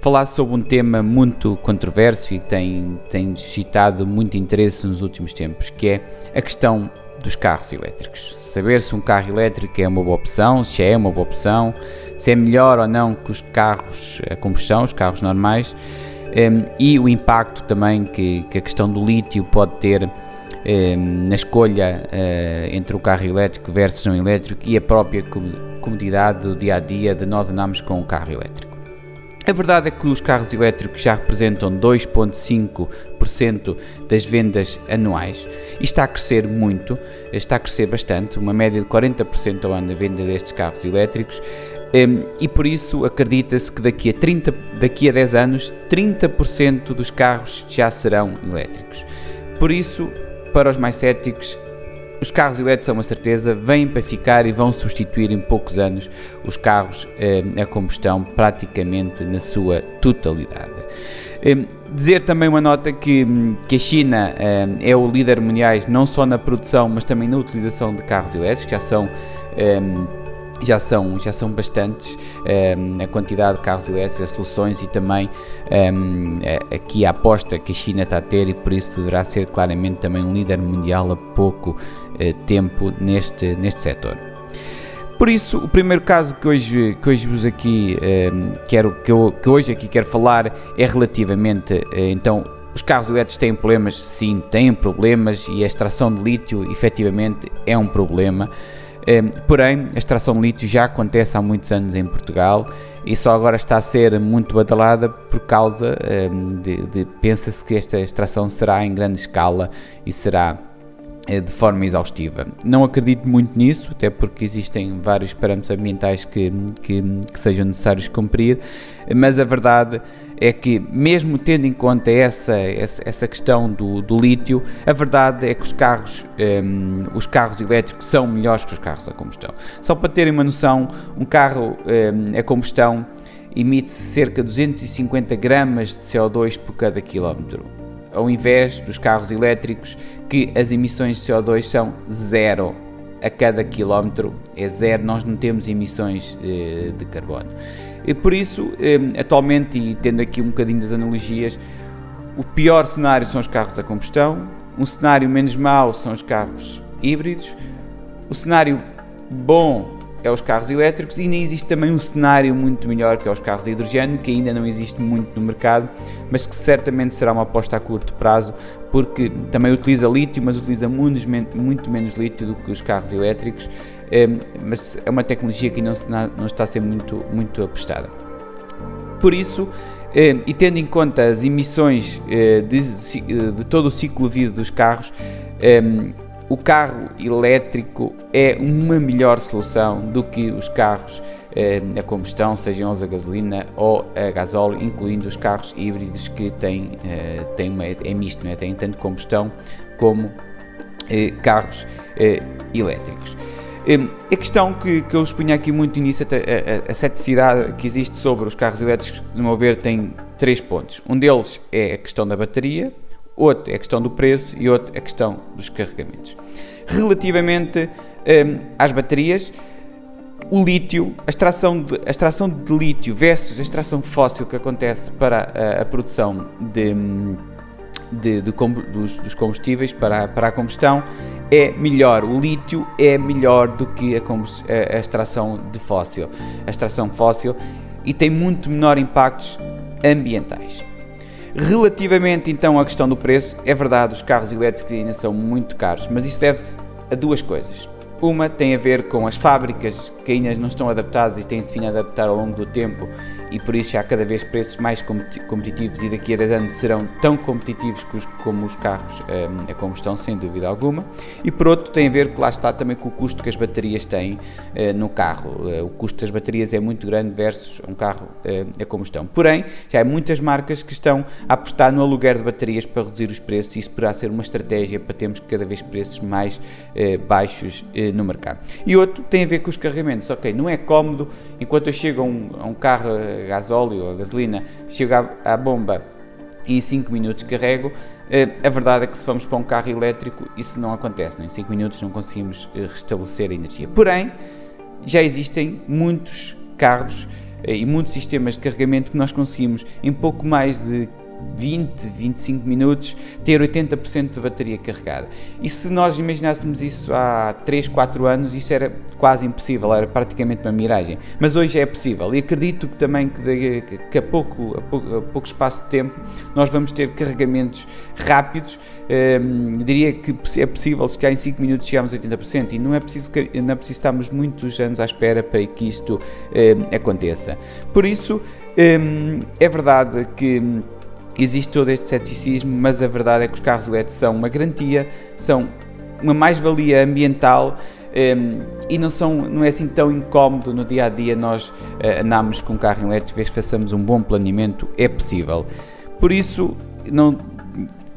falar sobre um tema muito controverso e que tem, tem suscitado muito interesse nos últimos tempos, que é a questão dos carros elétricos. Saber se um carro elétrico é uma boa opção, se é uma boa opção, se é melhor ou não que os carros a combustão, os carros normais, um, e o impacto também que, que, a questão do lítio pode ter um, na escolha uh, entre o carro elétrico versus não elétrico e a própria comodidade do dia a dia de nós andarmos com o carro elétrico. A verdade é que os carros elétricos já representam 2,5% das vendas anuais e está a crescer muito, está a crescer bastante, uma média de 40% ao ano a venda destes carros elétricos. Um, e por isso acredita-se que daqui a, 30, daqui a 10 anos 30% dos carros já serão elétricos. Por isso, para os mais céticos, os carros elétricos são uma certeza, vêm para ficar e vão substituir em poucos anos os carros eh, a combustão praticamente na sua totalidade. Eh, dizer também uma nota que, que a China eh, é o líder mundial não só na produção, mas também na utilização de carros elétricos, já são eh, já são, já são bastantes um, a quantidade de carros elétricos, as soluções e também um, aqui a aposta que a China está a ter e por isso deverá ser claramente também um líder mundial a pouco tempo neste, neste setor. Por isso, o primeiro caso que hoje, que hoje vos aqui um, quero, que, eu, que hoje aqui quero falar é relativamente uh, então os carros elétricos têm problemas? Sim, têm problemas e a extração de lítio efetivamente é um problema. Ehm, porém, a extração de lítio já acontece há muitos anos em Portugal e só agora está a ser muito badalada por causa ehm, de, de pensa-se que esta extração será em grande escala e será eh, de forma exaustiva. Não acredito muito nisso, até porque existem vários parâmetros ambientais que, que, que sejam necessários cumprir, mas a verdade é que, mesmo tendo em conta essa, essa, essa questão do, do, lítio, a verdade é que os carros, um, ehm, os carros elétricos são melhores que os carros a combustão. Só para terem uma noção, um carro um, ehm, a combustão emite cerca de 250 gramas de CO2 por cada quilómetro, ao invés dos carros elétricos que as emissões de CO2 são zero a cada quilómetro, é zero, nós não temos emissões eh, de carbono. E por isso, eh, atualmente, e tendo aqui um bocadinho das analogias, o pior cenário são os carros a combustão, um cenário menos mau são os carros híbridos, o cenário bom é os carros elétricos e ainda existe também um cenário muito melhor que é os carros a hidrogênio, que ainda não existe muito no mercado, mas que certamente será uma aposta a curto prazo, porque também utiliza lítio, mas utiliza muito, muito menos lítio do que os carros elétricos Ehm, mas é uma tecnologia que não, não está a ser muito, muito apostada. Por isso, ehm, e tendo em conta as emissões eh, de, de todo o ciclo de vida dos carros, o carro elétrico é uma melhor solução do que os carros a combustão, sejam eles a gasolina ou a gasóleo, incluindo os carros híbridos que têm, eh, têm uma, é misto, é? têm tanto combustão como eh, carros elétricos. Hum, a questão que, que eu expunha aqui muito início, a, a, a ceticidade que existe sobre os carros elétricos, no meu ver, tem três pontos. Um deles é a questão da bateria, outro é a questão do preço e outro é a questão dos carregamentos. Relativamente um, às baterias, o lítio, a extração, de, a extração de lítio versus a extração fóssil que acontece para a, a produção de, de, de, dos, dos combustíveis para, para a combustão é melhor, o lítio é melhor do que a, a, a extração de fóssil, a extração fóssil e tem muito menor impactos ambientais. Relativamente então à questão do preço, é verdade, os carros elétricos ainda são muito caros, mas isso deve-se a duas coisas. Uma tem a ver com as fábricas ainda não estão adaptadas e têm-se vindo a adaptar ao longo do tempo e por isso há cada vez preços mais competitivos e daqui a 10 anos serão tão competitivos como os carros um, a combustão, sem dúvida alguma. E por outro, tem a ver que lá está também com o custo que as baterias têm uh, no carro. Uh, o custo das baterias é muito grande versus um carro uh, a combustão. Porém, já há muitas marcas que estão a apostar no aluguer de baterias para reduzir os preços e isso poderá ser uma estratégia para termos cada vez preços mais baixos no mercado. E outro tem a ver com os carregamentos. Ok, não é cómodo enquanto eu chego a um, a um carro a gasóleo ou a gasolina, chego à, à bomba e em 5 minutos carrego. Eh, a verdade é que se vamos para um carro elétrico isso não acontece, em 5 minutos não conseguimos eh, restabelecer a energia. Porém, já existem muitos carros eh, e muitos sistemas de carregamento que nós conseguimos em pouco mais de 20, 25 minutos, ter 80% de bateria carregada. E se nós imaginássemos isso há 3, 4 anos, isso era quase impossível, era praticamente uma miragem. Mas hoje é possível e acredito também que, que a, pouco, a, pouco, a pouco espaço de tempo nós vamos ter carregamentos rápidos. Um, diria que é possível, se calhar em 5 minutos chegamos a 80% e não é preciso, não é preciso estarmos muitos anos à espera para que isto um, aconteça. Por isso, um, é verdade que existe todo este ceticismo, mas a verdade é que os carros elétricos são uma garantia, são uma mais-valia ambiental um, ehm, e não, são, não é assim tão incómodo no dia a dia nós uh, andarmos com um carro elétrico, vez que façamos um bom planeamento, é possível. Por isso, não,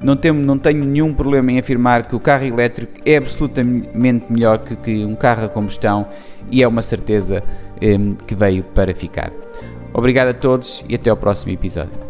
não, tenho, não tenho nenhum problema em afirmar que o carro elétrico é absolutamente melhor que, que um carro a combustão e é uma certeza um, ehm, que veio para ficar. Obrigado a todos e até ao próximo episódio.